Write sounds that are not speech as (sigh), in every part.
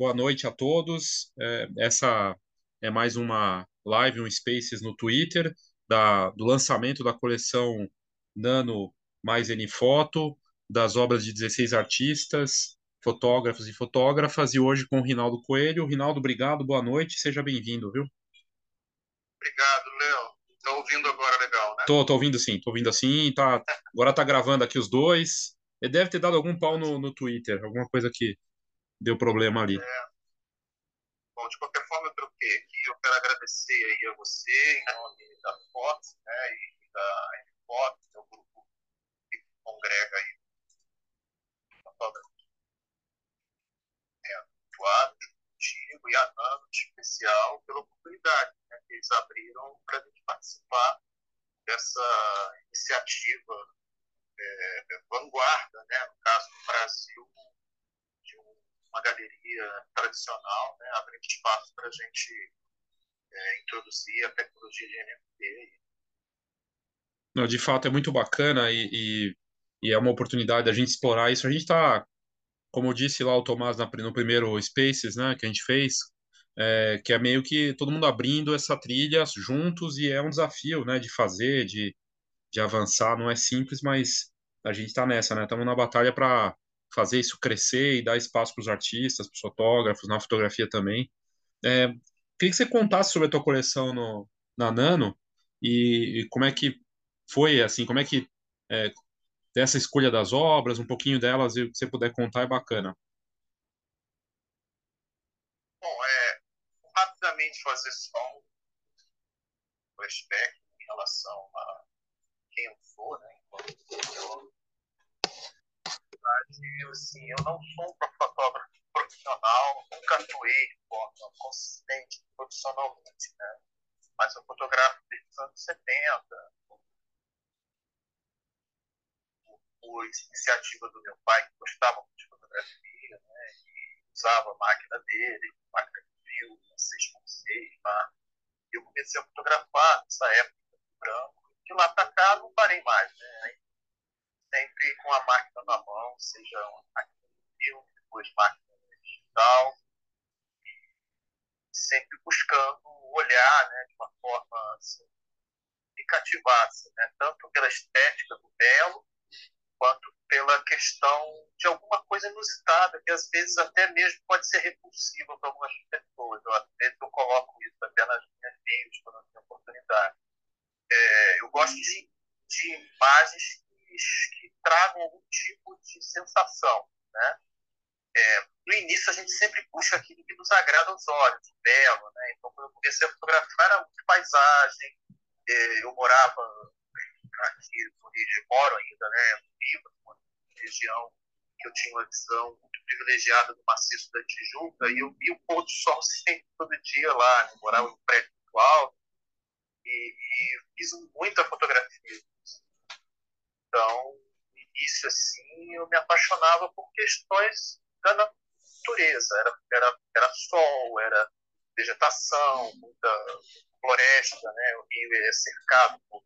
boa noite a todos. É, essa é mais uma live, um Spaces no Twitter, da, do lançamento da coleção Nano mais N Foto, das obras de 16 artistas, fotógrafos e fotógrafas, e hoje com o Rinaldo Coelho. Rinaldo, obrigado, boa noite, seja bem-vindo, viu? Obrigado, Léo. Estou ouvindo agora legal, né? Tô, tô ouvindo sim, tô ouvindo assim, tá, agora tá gravando aqui os dois. Ele deve ter dado algum pau no, no Twitter, alguma coisa que deu problema ali. É. Bom, de qualquer forma, eu troquei aqui. Eu quero agradecer aí a você, em nome da Fox, né, e da Fox, que é o grupo que congrega aí fotógrafos é, atuados contigo e a em especial, pela oportunidade né, que eles abriram para a gente participar dessa iniciativa é, vanguarda, né, no caso do Brasil, uma galeria tradicional, né, abrindo espaço para a gente é, introduzir a tecnologia de NFT. Não, de fato, é muito bacana e, e, e é uma oportunidade da gente explorar isso. A gente está, como disse lá o Tomás na, no primeiro Spaces né, que a gente fez, é, que é meio que todo mundo abrindo essa trilha juntos e é um desafio né, de fazer, de, de avançar. Não é simples, mas a gente está nessa, né? Estamos na batalha para fazer isso crescer e dar espaço para os artistas, para os fotógrafos, na fotografia também. É, queria que você contasse sobre a tua coleção no, na Nano e, e como é que foi, assim, como é que é, dessa escolha das obras, um pouquinho delas, e o que você puder contar é bacana. Bom, é, rapidamente fazer só um flashback em relação a quem eu sou, né, enquanto verdade, assim, eu não sou um fotógrafo profissional, nunca atuei de forma consistente profissionalmente, né? Mas eu fotografo desde os anos 70, por iniciativa do meu pai, que gostava muito de fotografia, né? E usava a máquina dele, máquina de filme, 6.6, tá? E eu comecei a fotografar nessa época branco. De lá para cá, não parei mais, né? Sempre com a máquina na mão, seja uma máquina de filme, depois máquina digital, sempre buscando olhar né, de uma forma assim, que cativasse, né, tanto pela estética do belo, quanto pela questão de alguma coisa inusitada, que às vezes até mesmo pode ser repulsiva para algumas pessoas. Eu, às vezes eu coloco isso até nas minhas vídeos, quando eu tenho oportunidade. É, eu gosto de, de imagens que tragam algum tipo de sensação, né? É, no início a gente sempre busca aquilo que nos agrada aos olhos, o belo, né? Então quando eu comecei a fotografar era muito paisagem, é, eu morava aqui no Rio de moro ainda, né? Viva, uma região que eu tinha uma visão muito privilegiada do maciço da Tijuca e eu via o pôr do sol (laughs) sempre todo dia lá, né? morava em um prédio alto e, e fiz muita fotografia no assim, eu me apaixonava por questões da natureza. Era, era, era sol, era vegetação, muita floresta, né? O rio é cercado por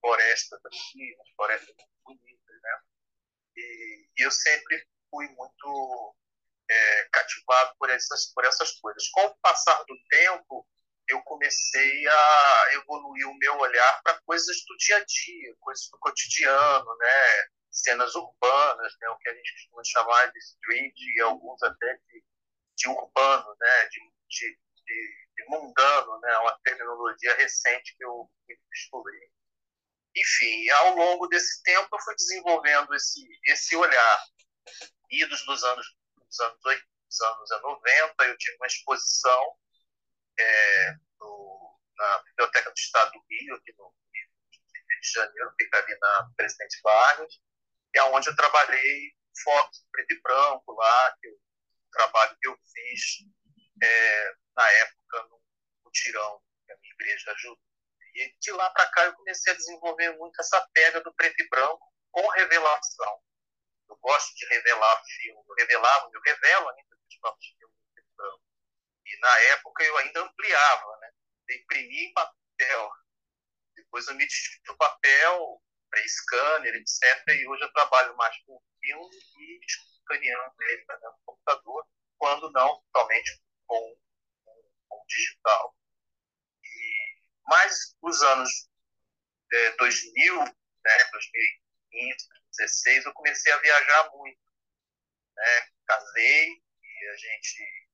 florestas aqui, florestas muito bonitas, né? E, e eu sempre fui muito é, cativado por essas, por essas coisas. Com o passar do tempo, eu comecei a evoluir o meu olhar para coisas do dia a dia, coisas do cotidiano, né? Cenas urbanas, né? o que a gente costuma chamar de street e alguns até de, de urbano, né? de, de, de, mundano, né? uma terminologia recente que eu, descobri. Enfim, ao longo desse tempo eu fui desenvolvendo esse, esse olhar. Idos dos anos, dos anos, dos anos 90, eu tive uma exposição é, no, na Biblioteca do Estado do Rio, aqui no Rio de Janeiro, fica ali na Presidente Vargas, é onde eu trabalhei fotos preto e branco lá, que eu, o trabalho que eu fiz é, na época no mutirão que a minha igreja ajudou. E de lá para cá eu comecei a desenvolver muito essa pega do preto e branco com revelação. Eu gosto de revelar filme, eu revelava, eu revelo ainda os próprios filmes preto e branco e na época eu ainda ampliava, né? Eu imprimi em papel. Depois eu me desfiz do papel para scanner, etc. E hoje eu trabalho mais com filme e escaneando ele né, no computador, quando não somente com, com, com digital. E, mas os anos é, 2000, né, 2015, 2016, eu comecei a viajar muito. Né? Casei e a gente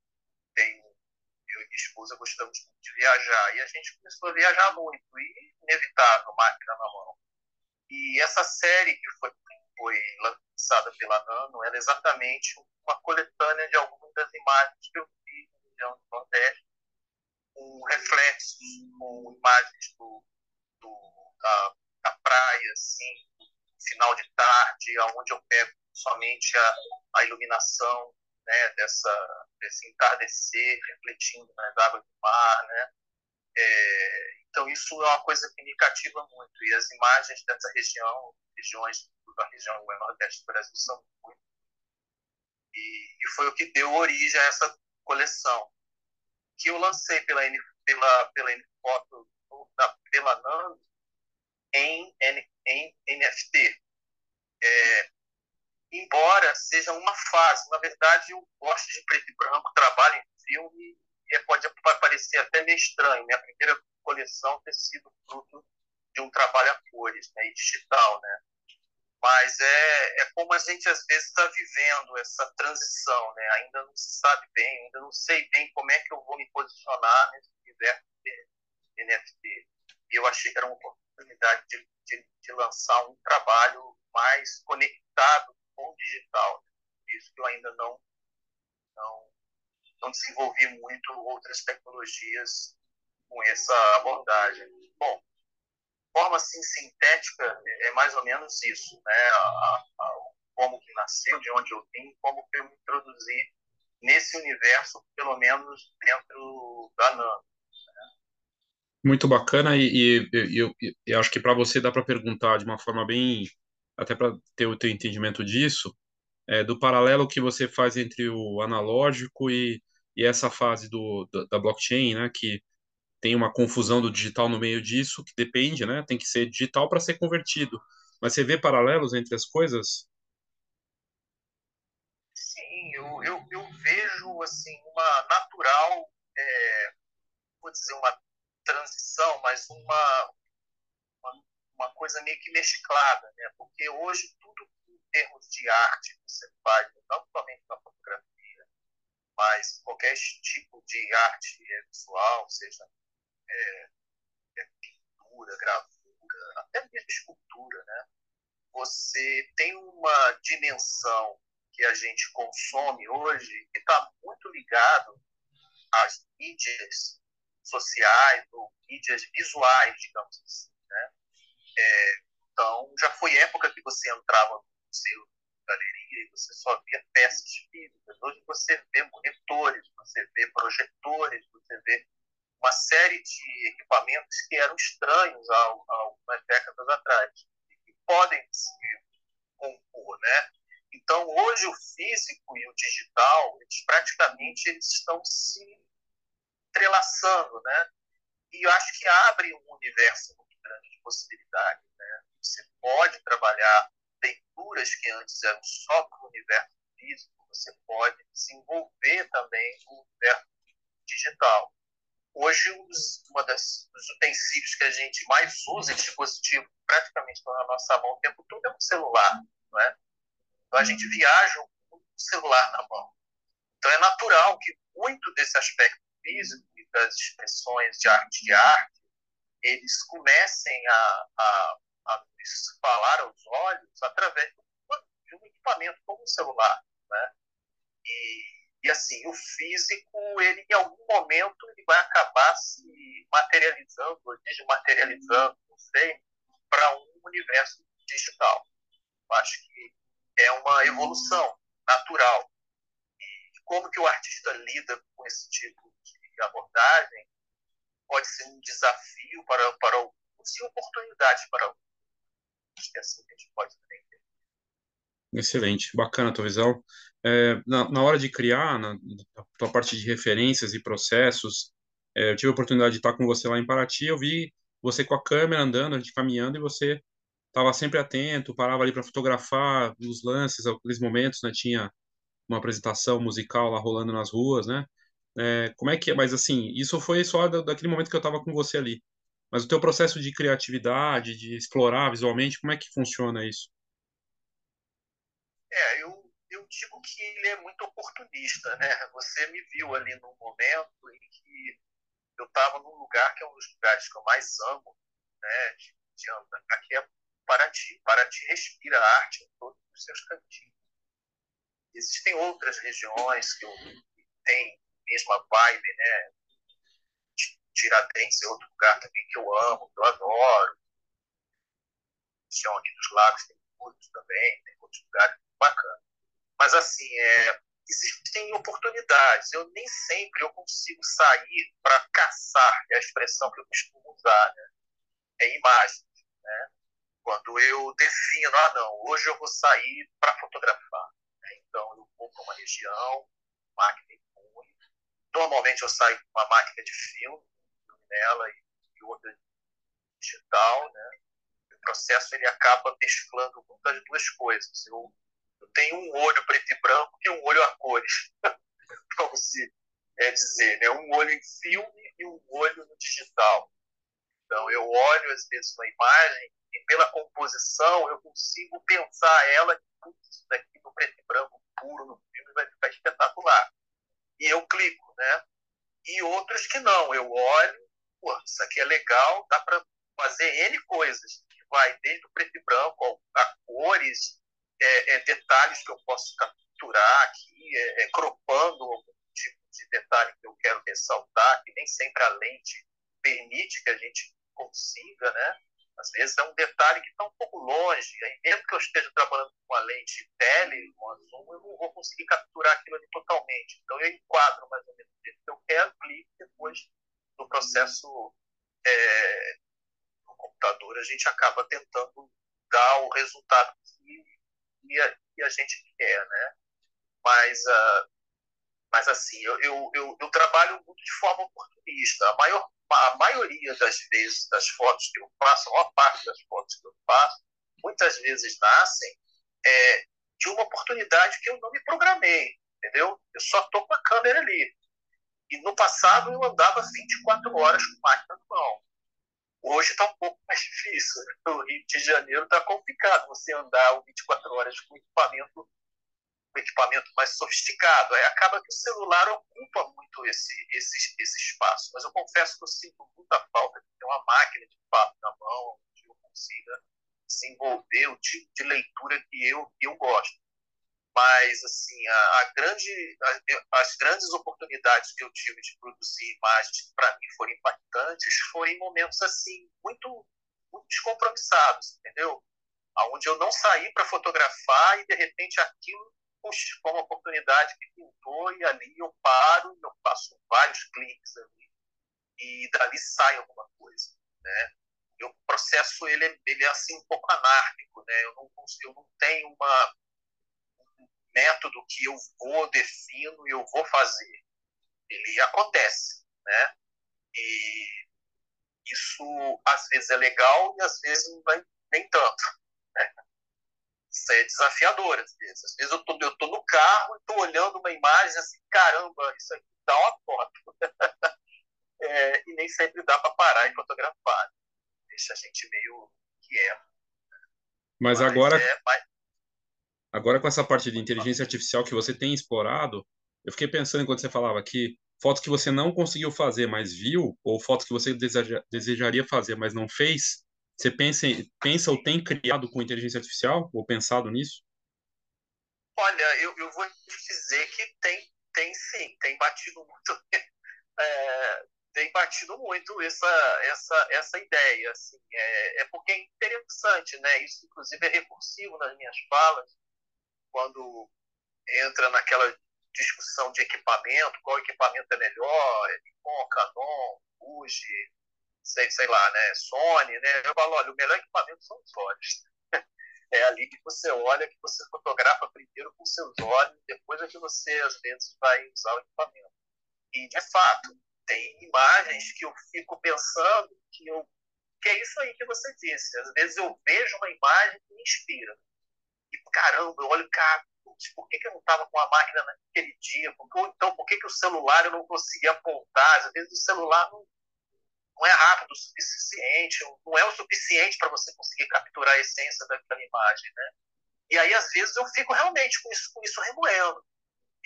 tem, eu e minha esposa gostamos muito de viajar. E a gente começou a viajar muito, e inevitável, máquina na mão. E essa série que foi, foi lançada pela Nano, ela é exatamente uma coletânea de algumas das imagens que eu fiz na região do Nordeste, com reflexos, com imagens do, do da, da, praia, assim, final de tarde, aonde eu pego somente a, a iluminação né, dessa, desse entardecer refletindo nas águas do mar, né? É, então isso é uma coisa que me cativa muito. E as imagens dessa região, regiões da região nordeste do Brasil são muito. E, e, foi o que deu origem a essa coleção que eu lancei pela N, pela pela N foto pela Nando em, em, em NFT é, embora seja uma fase. Na verdade, eu gosto de preto e branco, trabalho em filme, e pode parecer até meio estranho. Minha primeira coleção ter sido fruto de um trabalho a cores, né, digital, né? Mas é, é como a gente às vezes está vivendo essa transição, né? Ainda não se sabe bem, ainda não sei bem como é que eu vou me posicionar nesse universo de NFT. E eu achei que era uma oportunidade de, de, de lançar um trabalho mais conectado com o digital. Por isso que eu ainda não, não, não desenvolvi muito outras tecnologias com essa abordagem. Bom, forma assim, sintética é mais ou menos isso, né? A, a, como que nasceu, de onde eu vim, como que eu me introduzi nesse universo, pelo menos dentro da Nano. Né? Muito bacana e eu, eu, acho que para você dá para perguntar de uma forma bem até para ter o teu entendimento disso, é, do paralelo que você faz entre o analógico e, e essa fase do, da, da blockchain, né, que tem uma confusão do digital no meio disso, que depende, né, tem que ser digital para ser convertido. Mas você vê paralelos entre as coisas? Sim, eu, eu, eu vejo assim uma natural, é, vou dizer uma transição, mas uma, uma coisa meio que mesclada, né? Porque hoje tudo em termos de arte você faz, não somente na fotografia, mas qualquer tipo de arte visual, seja é, é pintura, gravura, até mesmo escultura, né? Você tem uma dimensão que a gente consome hoje que está muito ligado às mídias sociais ou mídias visuais, digamos assim, né? É, então, já foi época que você entrava no museu, galeria, e você só via peças físicas. Hoje você vê monitores, você vê projetores, você vê uma série de equipamentos que eram estranhos há, algumas décadas atrás e que podem se compor, né? Então, hoje o físico e o digital, eles praticamente eles estão se entrelaçando, né? E eu acho que abre um universo grande de possibilidades. Né? Você pode trabalhar leituras que antes eram só para o universo físico, você pode desenvolver também o universo digital. Hoje, das, dos utensílios que a gente mais usa dispositivo, praticamente na nossa mão o tempo todo, é o celular. Não é? Então, a gente viaja com o celular na mão. Então, é natural que muito desse aspecto físico e das expressões de arte de arte eles comecem a, a, a falar aos olhos através de um equipamento como o celular, né? E, e assim, o físico, ele em algum momento ele vai acabar se materializando, ou desmaterializando, não sei, para um universo digital. Eu acho que é uma evolução natural. E como que o artista lida com esse tipo de abordagem pode ser um desafio para, para alguns e oportunidade para alguns. Acho que é assim que a gente pode entender. Excelente, bacana a tua visão. É, na, na hora de criar, na, na tua parte de referências e processos, é, eu tive a oportunidade de estar com você lá em Paraty, eu vi você com a câmera andando, a gente caminhando, e você estava sempre atento, parava ali para fotografar os lances, aqueles momentos, né? Tinha uma apresentação musical lá rolando nas ruas, né? É, como é que é? Mas assim, isso foi só daquele momento que eu estava com você ali. Mas o teu processo de criatividade, de explorar visualmente, como é que funciona isso? É, eu, eu digo que ele é muito oportunista, né? Você me viu ali num momento em que eu estava num lugar que é um dos lugares que eu mais amo, né? De, de andar. Aqui é Paraty. Paraty respira arte em todos os seus cantinhos. Existem outras regiões que, eu, que têm mesma vibe, né? Tiradentes é outro lugar também que eu amo, que eu adoro. Aqui dos lagos tem muitos também, tem outros lugares bacanas. Mas, assim, é, existem oportunidades. Eu nem sempre eu consigo sair para caçar, é a expressão que eu costumo usar, né? é imagem. Né? Quando eu defino, ah, não, hoje eu vou sair para fotografar. Né? Então, eu vou para uma região, máquina ruim. Normalmente eu saio com uma máquina de filme, nela e, e outra digital, né? O processo ele acaba mesclando muitas duas coisas. Eu, eu tenho um olho preto e branco e um olho a cores, (laughs) vamos se é dizer, né? Um olho em filme e um olho no digital. Então eu olho às vezes uma imagem e pela composição eu consigo pensar ela isso daqui no preto e branco puro no filme vai ficar espetacular. E eu clico, né? E outros que não, eu olho pô, isso aqui é legal, dá para fazer N coisas, que vai desde o preto e branco a, cores, é, é, detalhes que eu posso capturar aqui, é, é, cropando algum tipo de detalhe que eu quero ressaltar, que nem sempre a lente permite que a gente consiga, né? Às vezes é um detalhe que está um pouco longe, aí mesmo que eu esteja trabalhando com uma lente tele, com a zoom, eu não vou conseguir capturar aquilo ali totalmente. Então eu enquadro mais ou menos o que eu quero, clico depois no processo é, no computador, a gente acaba tentando dar o resultado que, que, a, que a, gente quer, né? Mas, uh, mas assim, eu, eu, eu, eu, trabalho muito de forma oportunista. A, maior, a maioria das vezes das fotos que eu faço, a maior parte das fotos que eu faço, muitas vezes nascem é, de uma oportunidade que eu não me programei, entendeu? Eu só estou com a câmera ali. E no passado eu andava 24 horas com máquina na mão. Hoje está um pouco mais difícil. No Rio de Janeiro está complicado você andar 24 horas com equipamento, um equipamento mais sofisticado. Aí acaba que o celular ocupa muito esse, esse, esse espaço. Mas eu confesso que eu sinto muita falta de ter uma máquina de fato na mão, onde eu consiga desenvolver o tipo de leitura que eu, que eu gosto mas assim a, a grande a, as grandes oportunidades que eu tive de produzir imagens que para mim foram impactantes foi em momentos assim muito muito descompromissados entendeu? Aonde eu não saí para fotografar e de repente aquilo puxa, foi uma oportunidade que pintou e ali eu paro eu faço vários cliques ali e dali sai alguma coisa né? E o processo ele é, ele é assim um pouco anárquico né? Eu não eu não tenho uma método que eu vou, defino e eu vou fazer. Ele acontece, né? E isso às vezes é legal e às vezes não vai nem tanto. Né? Isso é desafiador às vezes. Às vezes eu tô, eu tô no carro e tô olhando uma imagem assim, caramba, isso aqui dá uma foto. (laughs) é, e nem sempre dá para parar e fotografar. Deixa a gente meio quieto. Mas, mas agora, é, mas, Agora, com essa parte de inteligência artificial que você tem explorado, eu fiquei pensando enquanto você falava que fotos que você não conseguiu fazer, mas viu, ou fotos que você deseja, desejaria fazer, mas não fez, você pensa, pensa ou tem criado com inteligência artificial, ou pensado nisso? Olha, eu, eu vou dizer que tem, tem sim, tem batido muito, (laughs) é, tem batido muito essa, essa, essa ideia, assim, é, é porque é interessante, né? Isso, inclusive, é recursivo nas minhas falas, quando entra naquela discussão de equipamento, qual equipamento é melhor, é Nikon, Canon, Fuji, sei, sei lá, né, Sony, né? Eu falo, olha, o melhor equipamento são os olhos. (laughs) É ali que você olha, que você fotografa primeiro com seus olhos, depois é que você, às vezes, vai usar o equipamento. E, de fato, tem imagens que eu fico pensando que, eu, que é isso aí que você disse. Às vezes eu vejo uma imagem que me inspira caramba, eu olho, cara, por que, que eu não estava com a máquina naquele dia? Ou então, por que, que o celular eu não conseguia apontar? Às vezes o celular não, não é rápido o suficiente, não é o suficiente para você conseguir capturar a essência daquela imagem, né? E aí, às vezes, eu fico realmente com isso, com isso remoendo.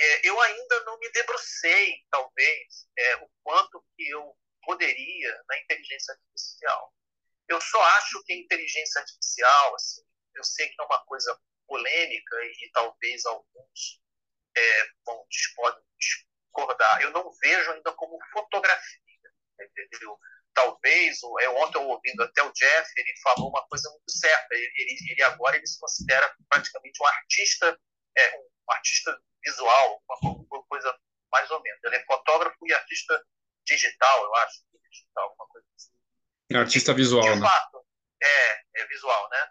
É, eu ainda não me debrucei, talvez, é, o quanto que eu poderia na inteligência artificial. Eu só acho que a inteligência artificial, assim, eu sei que é uma coisa polêmica e, talvez alguns é, podem discordar. Eu não vejo ainda como fotografia, entendeu? talvez, é, ontem eu ouvindo até o Jeff, ele falou uma coisa muito certa. Ele, ele, ele agora ele se considera praticamente um artista, é, um artista visual, uma, coisa mais ou menos. Ele é fotógrafo e artista digital, eu acho, digital, uma coisa assim. Artista visual, de né? fato, é, é visual, né?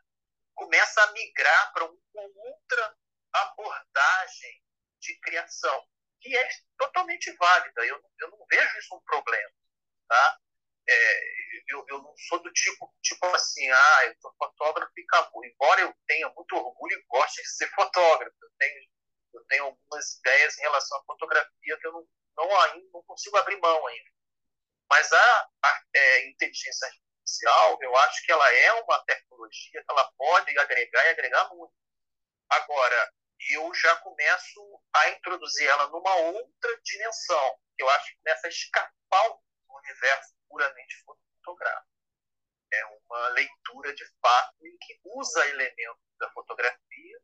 Começa a migrar para uma outra abordagem de criação, que é totalmente válida. Eu, eu não vejo isso um problema, tá? é, eu, eu, não sou do tipo, tipo assim, ah, eu sou fotógrafo e acabou. Embora eu tenha muito orgulho e goste de ser fotógrafo, eu tenho, eu tenho algumas ideias em relação à fotografia que eu não, não, ainda, não consigo abrir mão ainda. Mas a, a é, inteligência artificial, eu acho que ela é uma tecnologia que ela pode agregar e agregar muito. Agora, eu já começo a introduzir ela numa outra dimensão, que eu acho que nessa escapar do universo puramente fotográfico. É uma leitura de fato em que usa elementos da fotografia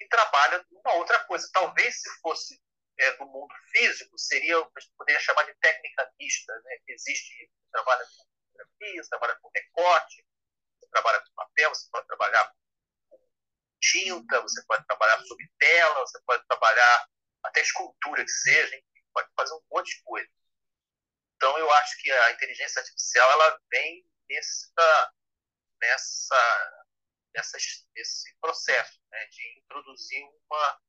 e trabalha numa outra coisa. Talvez se fosse é, do mundo físico, seria, a poderia chamar de técnica mista, né? existe, trabalha com fotografia, você trabalha com recorte, você trabalha com papel, você pode trabalhar com tinta, você pode trabalhar sob tela, você pode trabalhar até escultura que seja, enfim, pode fazer um monte de coisa. Então, eu acho que a inteligência artificial ela vem nessa, nessa, nessa, nesse processo né, de introduzir uma,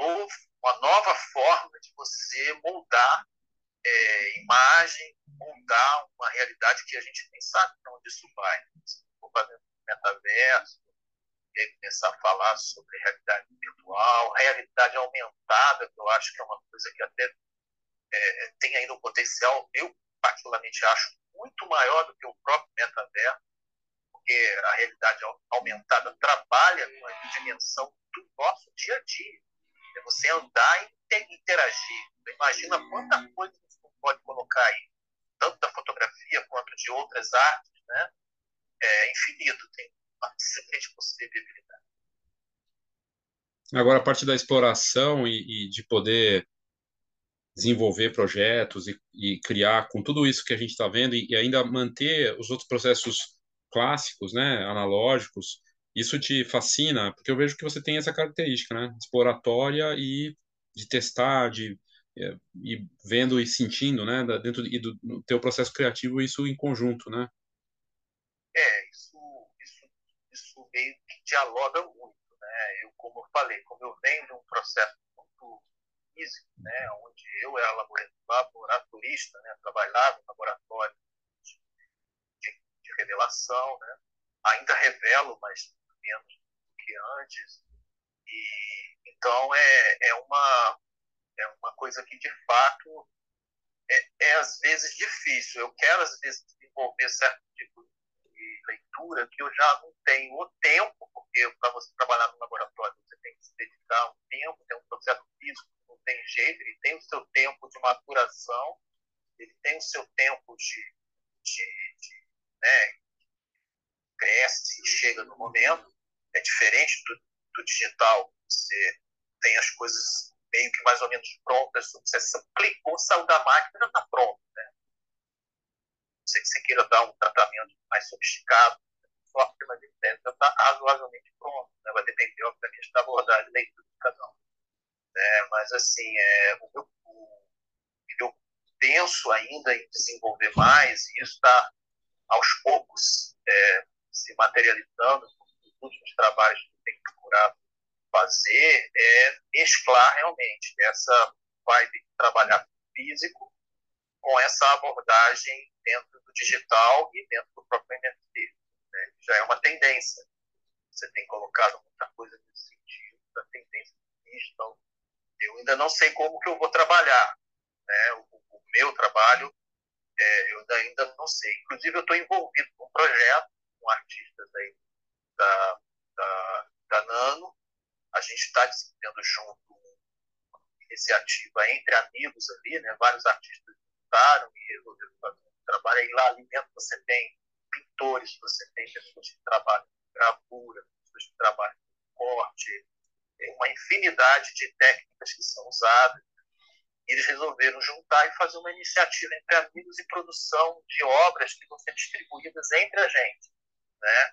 uma nova forma de você moldar é, imagem, moldar uma realidade que a gente nem sabe para onde isso vai. Se for fazendo metaverso, e aí começar a falar sobre realidade virtual, realidade aumentada, que eu acho que é uma coisa que até é, tem ainda um potencial, eu particularmente acho, muito maior do que o próprio metaverso, porque a realidade aumentada trabalha com a dimensão do nosso dia a dia. É você andar e interagir. Imagina quanta coisa pode colocar aí, tanto da fotografia quanto de outras artes, né? É infinito, tem uma excelente possibilidade. Agora, a parte da exploração e, e de poder desenvolver projetos e, e, criar com tudo isso que a gente está vendo e, e, ainda manter os outros processos clássicos, né, analógicos, isso te fascina, porque eu vejo que você tem essa característica, né, exploratória e de testar, de e vendo e sentindo, né, dentro do, do teu processo criativo isso em conjunto, né? É, isso, isso, isso meio que dialoga muito, né? Eu, como eu falei, como eu venho de um processo muito físico, né, onde eu era laboratorista, né, trabalhava no laboratório de, de, de, revelação, né, ainda revelo, mas menos do que antes. E, então, é, é, uma, é uma coisa que, de fato, é, é às vezes difícil. Eu quero, às vezes, desenvolver certo tipo de leitura que eu já não tenho o tempo, porque para você trabalhar no laboratório você tem que se dedicar um tempo, tem um processo físico tem jeito, ele tem o seu tempo de maturação, ele tem o seu tempo de, de, de né, cresce e chega no momento. É diferente do, do digital, você tem as coisas meio que mais ou menos prontas, você clicou, saiu da máquina, já está pronto. Né? Não que você queira dar um tratamento mais sofisticado, software, mas ele já está razoavelmente pronto. Né? Vai depender, obviamente, da abordagem da leitura de cada um. Né? Mas, assim, é, o, meu, o, eu penso ainda em desenvolver mais, e isso está, aos poucos, é, se materializando nos últimos trabalhos que eu tenho procurado fazer, é mesclar realmente essa vibe de trabalhar físico com essa abordagem dentro do digital e dentro do próprio NFT. Né? Já é uma tendência. você tem colocado muita coisa nesse sentido, da tendência digital. Eu ainda não sei como que eu vou trabalhar, né? O, o meu trabalho, é, eu ainda não sei. Inclusive, eu estou envolvido com um projeto com artistas aí da, da, da Nano. A gente está desenvolvendo junto uma iniciativa entre amigos ali, né? Vários artistas juntaram e resolveram fazer um trabalho. Aí lá ali dentro você tem pintores, você tem pessoas que trabalham com gravura, pessoas que trabalham com corte, tem uma infinidade de técnicas que são usadas. Eles resolveram juntar e fazer uma iniciativa entre amigos e produção de obras que vão ser distribuídas entre a gente. Né?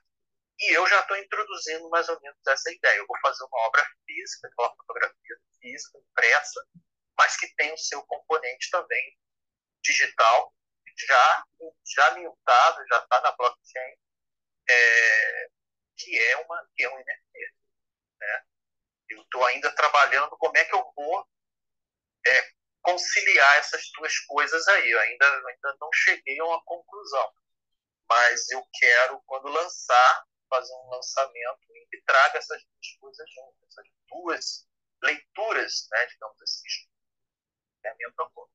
E eu já estou introduzindo mais ou menos essa ideia. Eu vou fazer uma obra física, uma fotografia física, impressa, mas que tem o seu componente também digital, já, já mintado, já está na blockchain, é, que, é uma, que é um NFT. Né? Eu estou ainda trabalhando como é que eu vou é, conciliar essas duas coisas aí. Eu ainda, ainda não cheguei a uma conclusão. Mas eu quero, quando lançar, fazer um lançamento em que traga essas duas coisas juntas, essas duas leituras, né, digamos assim, é a minha proposta.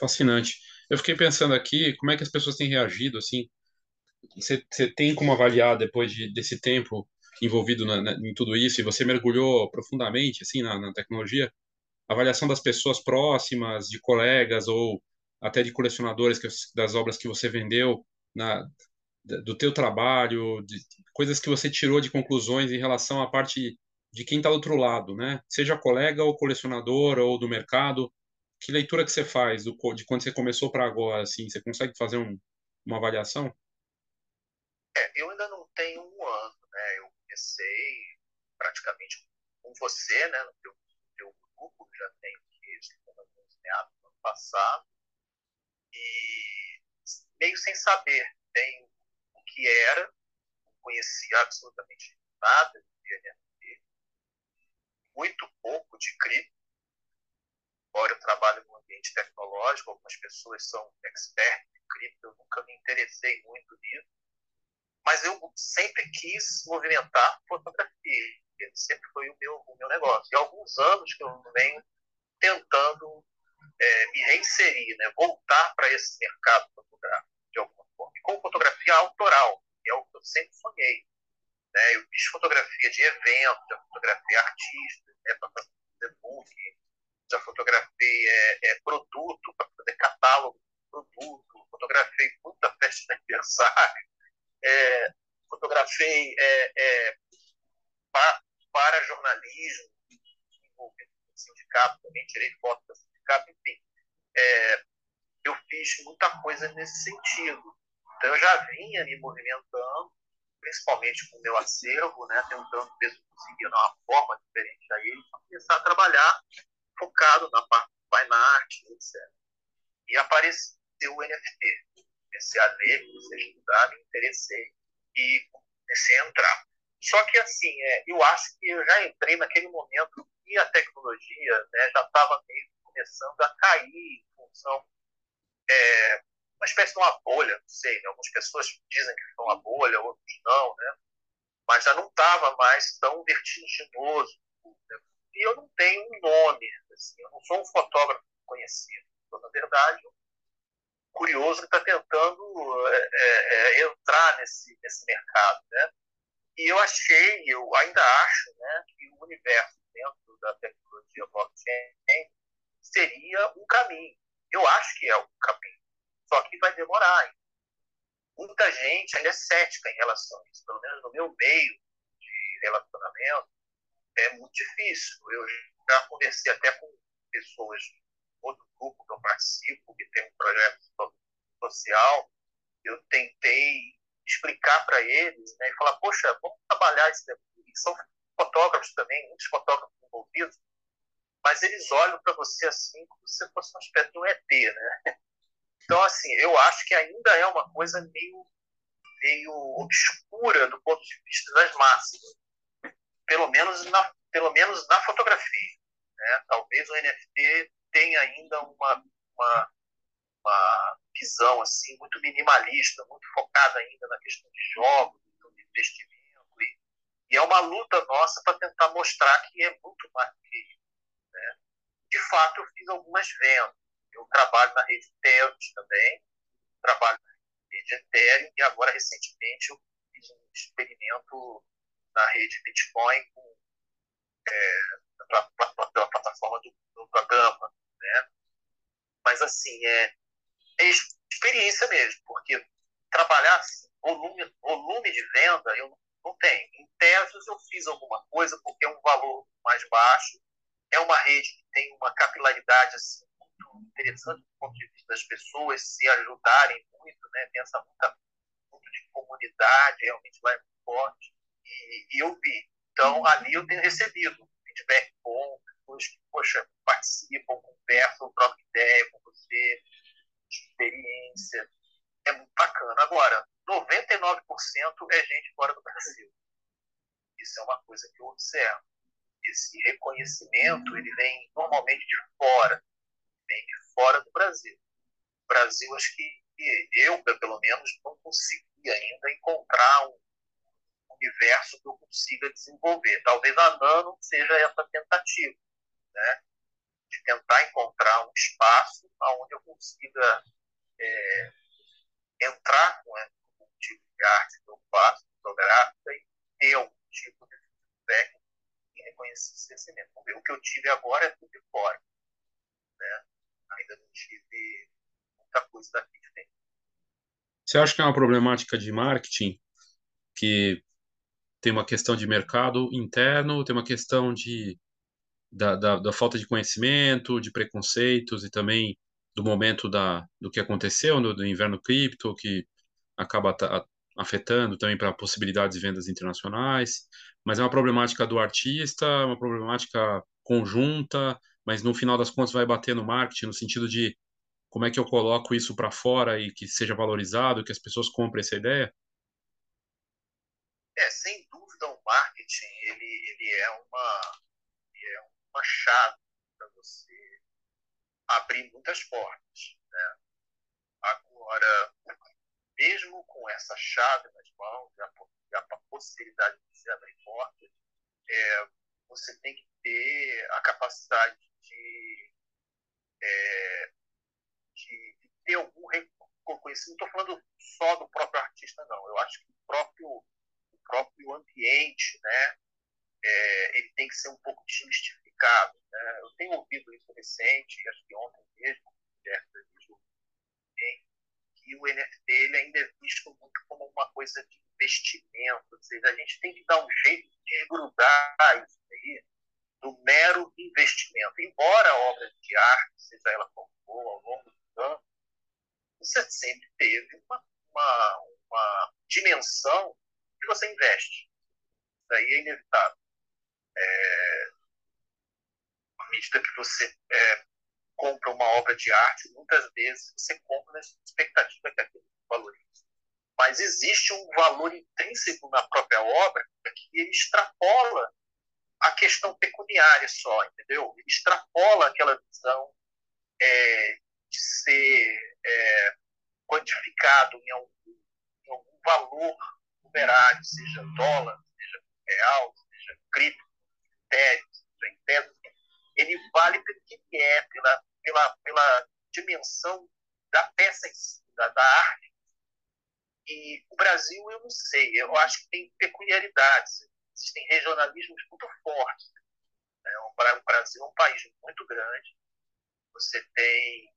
Fascinante. Eu fiquei pensando aqui, como é que as pessoas têm reagido, assim, você, você tem como avaliar depois de, desse tempo envolvido na, na, em tudo isso e você mergulhou profundamente assim na, na tecnologia, avaliação das pessoas próximas, de colegas ou até de colecionadores que, das obras que você vendeu, na, do teu trabalho, de coisas que você tirou de conclusões em relação à parte de quem está do outro lado, né? Seja colega ou colecionador ou do mercado, que leitura que você faz do, de quando você começou para agora, assim? Você consegue fazer um, uma avaliação? É, eu ainda não tenho um ano, né? Eu comecei praticamente com você, né? No teu, teu grupo, já que alguns meados do ano passado, e meio sem saber bem que era, não conhecia absolutamente nada de NFT, muito pouco de cripto, embora eu trabalhe no ambiente tecnológico, algumas pessoas são experts em cripto, eu nunca me interessei muito nisso, mas eu sempre quis movimentar fotografia. Ele sempre foi o meu, o meu negócio. E há alguns anos que eu venho tentando é, me reinserir, né? voltar para esse mercado fotográfico, de alguma com fotografia autoral, que é o que eu sempre sonhei. Né? Eu fiz fotografia de evento, já fotografia artista, né? para fazer book, já fotografei é, é, produto, para fazer catálogo de produto, fotografei muita festa de aniversário, é, fotografei é, é, para, para, jornalismo, envolvido com sindicato, também tirei foto do sindicato, enfim. É, eu fiz muita coisa nesse sentido. Então, eu já vinha me movimentando, principalmente com o meu acervo, né, tentando ver se conseguia uma forma diferente a ele, para começar a trabalhar focado na parte do fine art, etc. E apareceu o NFT comecei a ler, comecei a estudar, me interessei e comecei a entrar. Só que, assim, é, eu acho que eu já entrei naquele momento que a tecnologia né, já estava meio começando a cair em função é, uma espécie de uma bolha, não sei, né? algumas pessoas dizem que foi uma bolha, outros não, né? mas já não estava mais tão vertiginoso. Né? E eu não tenho um nome, assim, eu não sou um fotógrafo conhecido. Então, na verdade, curioso que está tentando é, é, entrar nesse, nesse mercado. Né? E eu achei, eu ainda acho, né, que o universo dentro da tecnologia blockchain seria um caminho. Eu acho que é o caminho. Só que vai demorar. Muita gente ainda é cética em relação a isso. Pelo menos no meu meio de relacionamento, é muito difícil. Eu já conversei até com pessoas outro grupo que eu participo, que tem um projeto social, eu tentei explicar para eles né, e falar, poxa, vamos trabalhar isso daqui. São fotógrafos também, muitos fotógrafos envolvidos, mas eles olham para você assim como se fosse uma espécie de um ET, né? Então, assim, eu acho que ainda é uma coisa meio, meio obscura do ponto de vista das massas, pelo menos na, pelo menos na fotografia. Né? Talvez o NFT tem ainda uma, uma, uma visão assim muito minimalista, muito focada ainda na questão de jogos, de investimento e, E é uma luta nossa para tentar mostrar que é muito mais do que isso. Né? De fato, eu fiz algumas vendas. Eu trabalho na rede Telos também, trabalho na rede Ethereum e agora, recentemente, eu fiz um experimento na rede Bitcoin com, é, pela, pela plataforma do, do, da Gama. Né? Mas, assim, é, é experiência mesmo, porque trabalhar assim, volume, volume de venda eu não tenho. Em Tesos eu fiz alguma coisa porque é um valor mais baixo, é uma rede que tem uma capilaridade assim, muito interessante do ponto de vista das pessoas se ajudarem muito, né? tem essa muita, muito de comunidade, realmente lá é muito forte. E, e eu vi. Então, ali eu tenho recebido feedback bom, pessoas que, poxa, participam, conversam, trocam ideia com você, experiência. É muito bacana. Agora, 99% é gente fora do Brasil. Isso é uma coisa que eu observo. Esse reconhecimento ele vem normalmente de fora, vem de fora do Brasil. O Brasil, acho que eu, pelo menos, não consegui ainda encontrar um universo que eu consiga desenvolver. Talvez a Nano seja essa tentativa, né? de tentar encontrar um espaço onde eu consiga é, entrar com o tipo de arte que eu faço, fotográfica, e ter algum tipo de feedback e reconhecimento. O que eu tive agora é tudo de fora. Né? Ainda não tive muita coisa daqui de dentro. Você acha que é uma problemática de marketing que tem uma questão de mercado interno, tem uma questão de da, da, da, falta de conhecimento, de preconceitos e também do momento da, do que aconteceu no do inverno cripto, que acaba afetando também para possibilidades de vendas internacionais, mas é uma problemática do artista, uma problemática conjunta, mas no final das contas vai bater no marketing, no sentido de como é que eu coloco isso para fora e que seja valorizado, que as pessoas comprem essa ideia? É, sem dúvida o marketing ele, ele é uma uma chave para você abrir muitas portas. Né? Agora, mesmo com essa chave nas mãos, a, a possibilidade de se abrir portas, é, você tem que ter a capacidade de, é, de, de ter algum reconhecimento. Não estou falando só do próprio artista, não. Eu acho que o próprio, o próprio ambiente, né, é, ele tem que ser um pouco desmistificado. Né? Eu tenho ouvido isso recente, acho que ontem mesmo, que o NFT ele ainda é visto muito como uma coisa de investimento. Ou seja, a gente tem que dar um jeito de desgrudar isso aí do mero investimento. Embora a obra de arte, seja ela como for, ao longo do ano, você sempre teve uma, uma, uma dimensão que você investe. Isso aí é inevitável. É, medida que você é, compra uma obra de arte, muitas vezes você compra na expectativa que aquilo valorize. Mas existe um valor intrínseco na própria obra que ele extrapola questão pecuniária só, entendeu? Extrapola aquela visão é, de ser é, quantificado em algum, em algum valor numerário, seja dólar, seja real, seja cripto, etéreos, seja pedras, ele vale pelo que é, pela, pela, pela dimensão da peça em si, da, da arte. E o Brasil, eu não sei, eu acho que tem peculiaridades, existem regionalismos muito fortes. Né? O Brasil é um país muito grande, você tem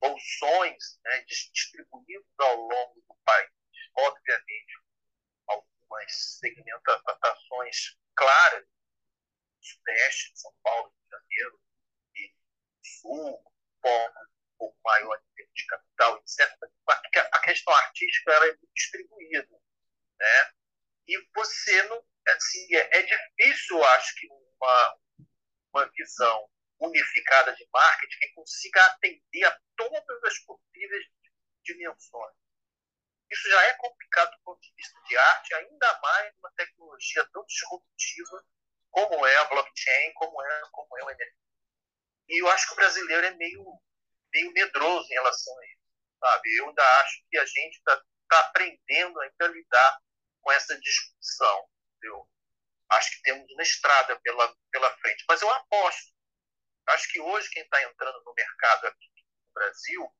bolsões né, distribuídos ao longo do país, obviamente, algumas segmentações claras, Sudeste, São Paulo, Janeiro e Sul, forma um maior termos de capital, etc. A questão artística ela é distribuída. Né? E você não. Assim, é, é difícil, eu acho, que uma, uma visão unificada de marketing que consiga atender a todas as possíveis dimensões. Isso já é complicado do ponto de vista de arte, ainda mais uma tecnologia tão disruptiva como é a blockchain, como é, como é o NFT. E eu acho que o brasileiro é meio, meio medroso em relação a isso, sabe? Eu ainda acho que a gente está tá aprendendo ainda a lidar com essa discussão, acho que temos uma estrada pela, pela frente. Mas eu aposto. Acho que hoje quem está entrando no mercado aqui no Brasil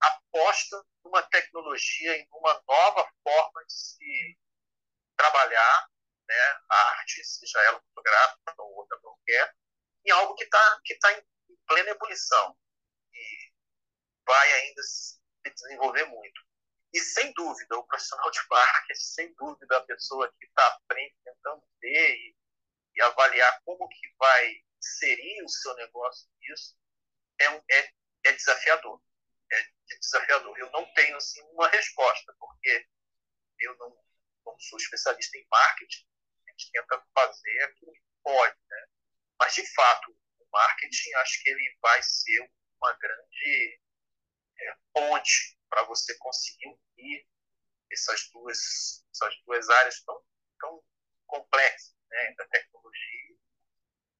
aposta numa tecnologia, em uma nova forma de se trabalhar né, a arte, seja ela fotográfica ou outra qualquer, em algo que está que tá em plena ebulição e vai ainda se desenvolver muito. E sem dúvida, o profissional de marketing, sem dúvida, a pessoa que está à frente tentando ver e, e, avaliar como que vai inserir o seu negócio nisso, é, é, é desafiador. É desafiador. Eu não tenho assim, uma resposta, porque eu não, não sou especialista em marketing, a gente tenta fazer aquilo que pode, né? Mas, de fato, o marketing, acho que ele vai ser uma grande é, ponte para você conseguir unir essas duas, essas duas áreas tão, tão complexas, né? da tecnologia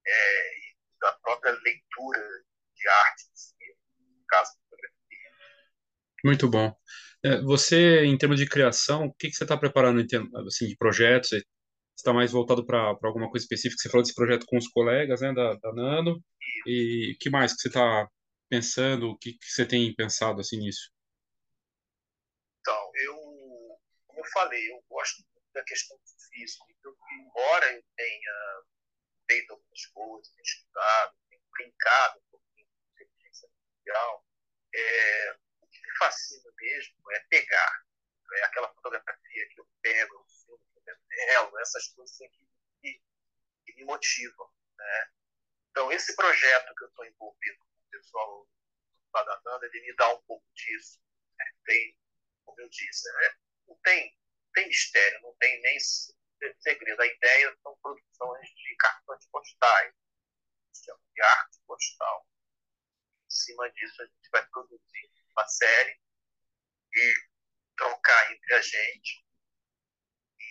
é, e da própria leitura de arte, no caso da fotografia. Muito bom. É, você, em termos de criação, o que, que você está preparando em termos assim, de projetos? Você está mais voltado para alguma coisa específica? Você falou desse projeto com os colegas né, da, da Nano. Isso. E o que mais que você está pensando? O que, que você tem pensado assim nisso? Então, eu, como eu falei, eu gosto da questão do físico. Então, embora eu tenha feito algumas coisas, tenha estudado, tenha brincado um pouquinho com inteligência artificial, é, o que me fascina mesmo é pegar é aquela fotografia que eu pego, o filme que eu revelo, essas coisas assim que, que, me motivam. Né? Então, esse projeto que eu estou envolvido com o pessoal da Nanda, ele me dá um pouco disso. Né? Tem, como eu disse, né? Não tem, tem mistério, não tem nem segredo. A ideia são produções de cartões postais, de arte postal. Em cima disso, a gente vai produzir uma série e trocar entre a gente e,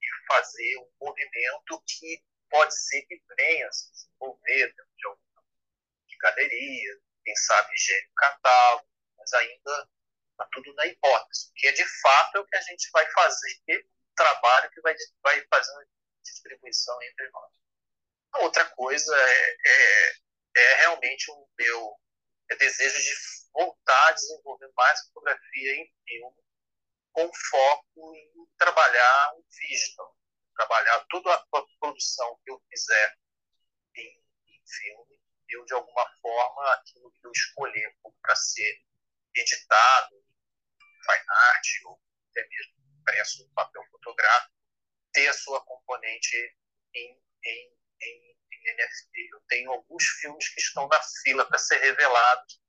e fazer um movimento que pode ser que venha se desenvolver dentro de alguma de galeria, quem sabe gênio catálogo, mas ainda está tudo na hipótese, que é de fato é o que a gente vai fazer, o trabalho que vai, vai fazer uma distribuição entre nós. A outra coisa é, é, é realmente o meu é desejo de voltar a desenvolver mais fotografia em filme, com foco em trabalhar o digital, trabalhar toda a produção que eu fizer em, em filme, eu de alguma forma aquilo que eu escolher para ser editado, fine art ou até mesmo impresso no papel fotográfico, ter a sua componente em, em, em, em NFT. Eu tenho alguns filmes que estão na fila para ser revelados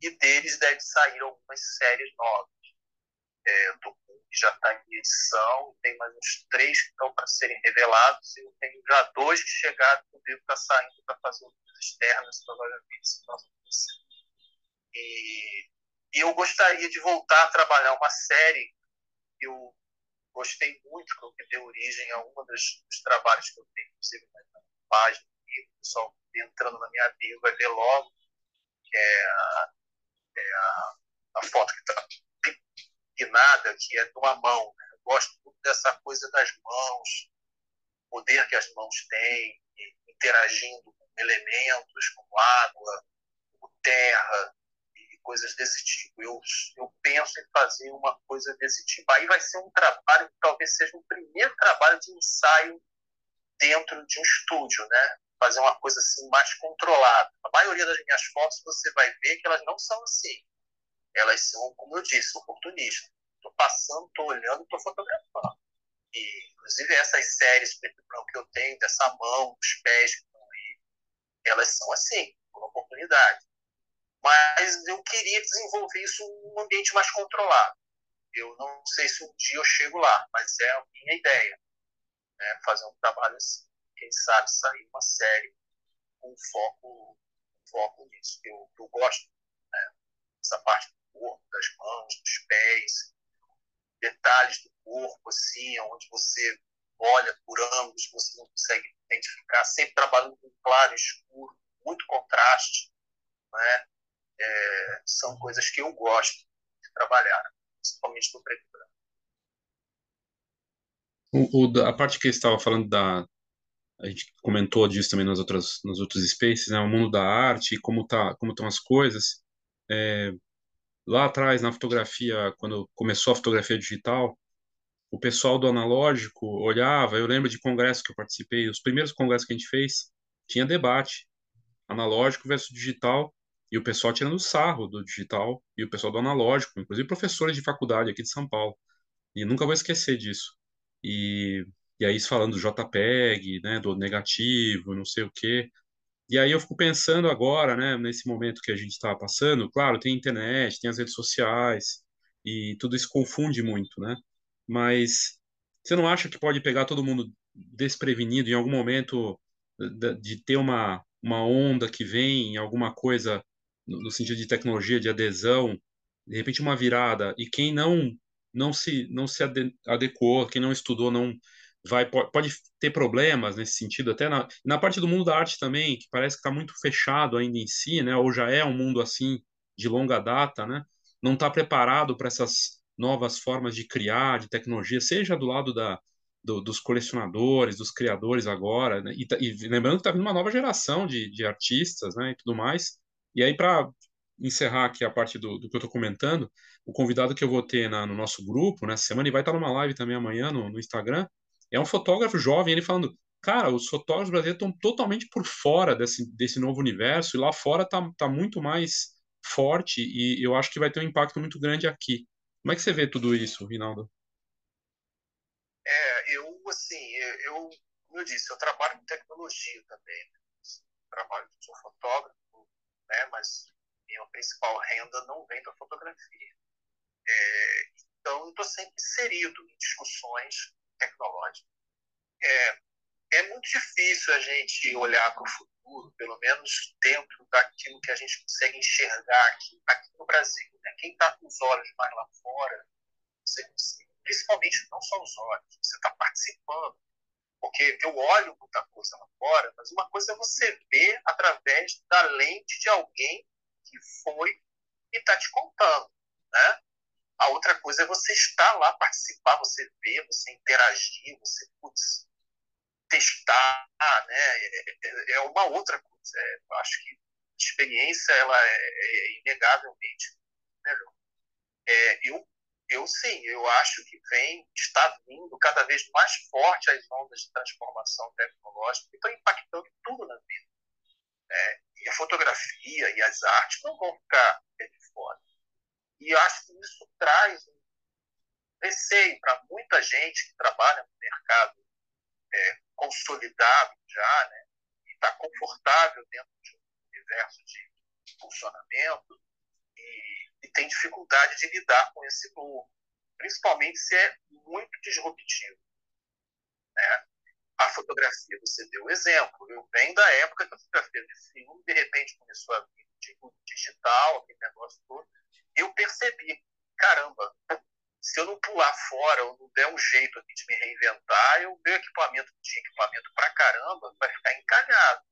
e deles deve sair algumas séries novas. É, que já está em edição, tem mais uns três que estão para serem revelados, e eu tenho já dois que chegaram, o livro está saindo para fazer outras externas, provavelmente, se próximo e, e eu gostaria de voltar a trabalhar uma série que eu gostei muito, que deu origem a um dos, dos trabalhos que eu tenho, inclusive na página, o pessoal entrando na minha bio vai ver logo, que é a é a, a, foto que está pinada, que é de uma mão. Né? Eu gosto muito dessa coisa das mãos, o poder que as mãos têm, interagindo com elementos como água, como terra coisas desse tipo. Eu, eu penso em fazer uma coisa desse tipo. Aí vai ser um trabalho que talvez seja o primeiro trabalho de ensaio dentro de um estúdio, né? fazer uma coisa assim mais controlada. A maioria das minhas fotos você vai ver que elas não são assim. Elas são, como eu disse, oportunistas. Estou passando, estou olhando, estou fotografando. E, inclusive, essas séries que eu tenho, dessa mão, dos pés elas são assim, por oportunidade. Mas eu queria desenvolver isso num ambiente mais controlado. Eu não sei se um dia eu chego lá, mas é a minha ideia. Né? Fazer um trabalho assim quem sabe sair uma série com foco, foco nisso eu, eu gosto, né? essa parte do corpo, das mãos, dos pés, detalhes do corpo, assim, onde você olha por ângulos, você não consegue identificar, sempre trabalhando com claro e escuro, muito contraste, né? É, são coisas que eu gosto de trabalhar, principalmente no preto. O, o, a parte que estava falando da, a gente comentou disso também nas outras, nos outros spaces, né? O mundo da arte, como tá, como estão as coisas. É, lá atrás, na fotografia, quando começou a fotografia digital, o pessoal do analógico olhava, eu lembro de congresso que eu participei, os primeiros congressos que a gente fez, tinha debate, analógico versus digital, e o pessoal tirando sarro do digital, e o pessoal do analógico, inclusive professores de faculdade aqui de São Paulo. E nunca vou esquecer disso. E, e aí falando do JPEG, né, do negativo, não sei o quê. E aí eu fico pensando agora, né, nesse momento que a gente está passando, claro, tem internet, tem as redes sociais, e tudo isso confunde muito, né? Mas você não acha que pode pegar todo mundo desprevenido em algum momento de, de ter uma, uma onda que vem, alguma coisa no, no sentido de tecnologia, de adesão, de repente uma virada, e quem não não se não se adequou, quem não estudou não vai pode ter problemas nesse sentido até na, na parte do mundo da arte também que parece que está muito fechado ainda em si né ou já é um mundo assim de longa data né não está preparado para essas novas formas de criar de tecnologia seja do lado da do, dos colecionadores dos criadores agora né? e, tá, e, lembrando que está vindo uma nova geração de, de artistas né e tudo mais e aí para encerrar aqui a parte do, do que eu estou comentando o convidado que eu vou ter na, no nosso grupo nessa semana e vai estar numa live também amanhã no, no Instagram é um fotógrafo jovem, ele falando, cara, os fotógrafos brasileiros estão totalmente por fora desse, desse novo universo e lá fora tá, tá muito mais forte e eu acho que vai ter um impacto muito grande aqui. Como é que você vê tudo isso, Rinaldo? É, eu, assim, eu, como eu disse, eu trabalho com tecnologia também. Né? Trabalho, sou fotógrafo, né? mas minha principal renda não vem da fotografia. É, então, estou sempre inserido em discussões tecnológica. É, é muito difícil a gente olhar para o futuro, pelo menos dentro daquilo que a gente consegue enxergar aqui, aqui no Brasil. Né? Quem está com os olhos mais lá fora, você, principalmente não só os olhos, você está participando. Porque eu olho muita coisa lá fora, mas uma coisa é você ver através da lente de alguém que foi e está te contando. Né? A outra coisa é você estar lá, participar, você ver, você interagir, você putz, testar, né? É, é, é uma outra coisa. É, eu acho que a experiência ela é, é inegavelmente melhor. É, eu, eu sim, eu acho que vem, está vindo cada vez mais forte as ondas de transformação tecnológica que estão impactando tudo na vida. É, e a fotografia e as artes não vão ficar de fora. E eu acho que isso traz um receio para muita gente que trabalha no mercado é, consolidado já, né, e está confortável dentro de um universo de funcionamento e, e, tem dificuldade de lidar com esse novo, principalmente se é muito disruptivo. Né? A fotografia, você deu o exemplo, eu venho da época que a fotografia de filme, de repente, começou a vir digital, aquele negócio todo, eu percebi, caramba, se eu não pular fora ou não der um jeito aqui de me reinventar, o meu equipamento tinha equipamento pra caramba, vai ficar encalhado.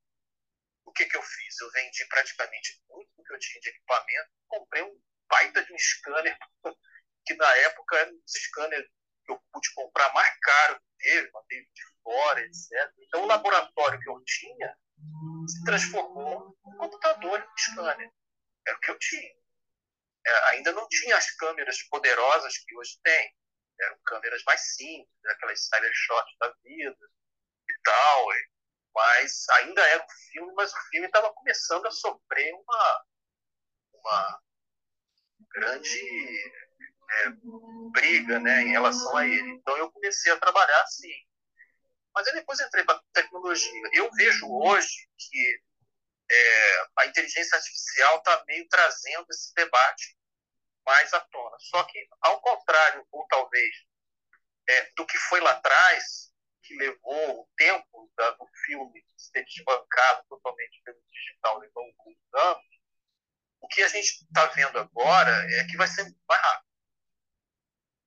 O que, que eu fiz? Eu vendi praticamente tudo que eu tinha de equipamento, comprei um baita de um scanner, (laughs) que na época era um scanner que eu pude comprar mais caro que mandei de fora, etc. Então o laboratório que eu tinha se transformou num computador de scanner. Era o que eu tinha é, ainda não tinha as câmeras poderosas que hoje tem. Eram câmeras mais simples, aquelas cybershots da vida e tal. Mas ainda era um filme, mas o filme estava começando a sofrer uma, uma grande é, briga né, em relação a ele. Então eu comecei a trabalhar assim. Mas aí depois entrei para tecnologia. Eu vejo hoje que é, a inteligência artificial está meio trazendo esse debate mais à tona. Só que, ao contrário, ou talvez, é, do que foi lá atrás, que levou o tempo da, do filme ser desbancado totalmente pelo digital, levou alguns anos, o que a gente está vendo agora é que vai ser mais rápido.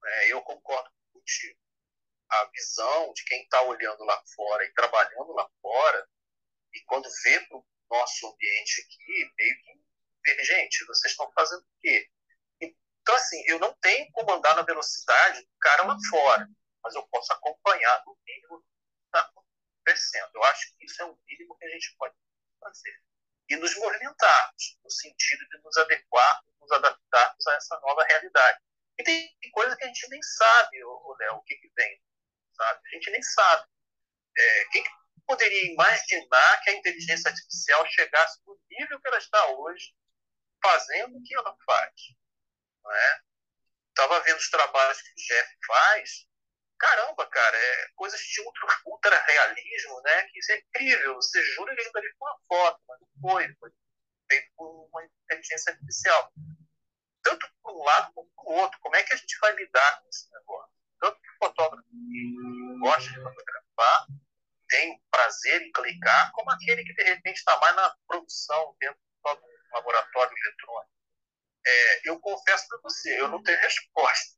É, eu concordo contigo. A visão de quem está olhando lá fora e trabalhando lá fora, e quando vê para o nosso ambiente aqui, meio que, gente, vocês estão fazendo o quê? Então, assim, eu não tenho como andar na velocidade do cara lá fora, mas eu posso acompanhar no mínimo tá crescendo. Eu acho que isso é o mínimo que a gente pode fazer. E nos movimentarmos, no sentido de nos adequar, nos adaptarmos a essa nova realidade. E tem coisa que a gente nem sabe, Léo, o que, que vem. Sabe? A gente nem sabe. É, quem poderia imaginar que a inteligência artificial chegasse no nível que ela está hoje, fazendo o que ela faz? Não é? Estava vendo os trabalhos que o Jeff faz, caramba, cara, é coisas de ultra, (laughs) ultra realismo, né? Que isso é incrível. Você jura que ali com uma foto, mas não foi, foi feito por uma inteligência artificial. Tanto por um lado como por outro. Como é que a gente vai lidar com esse negócio? Tanto que o fotógrafo que gosta de fotografar tem prazer em clicar, como aquele que de repente está mais na produção dentro do laboratório eletrônico. É, eu confesso para você, eu não tenho (laughs) resposta,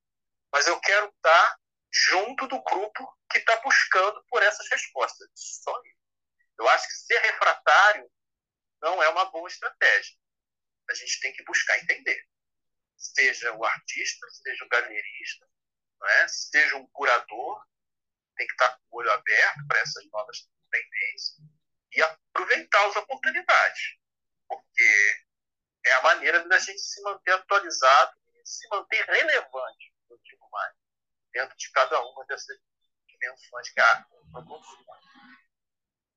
mas eu quero estar junto do grupo que está buscando por essas respostas. Só isso. Eu acho que ser refratário não é uma boa estratégia. A gente tem que buscar entender. Seja o artista, seja o galerista, é? seja um curador, tem que estar com o olho aberto para essas novas tendências e aproveitar as oportunidades, porque é a maneira da gente se manter atualizado e se manter relevante, eu digo mais dentro de cada uma dessas dimensões que a proporciona.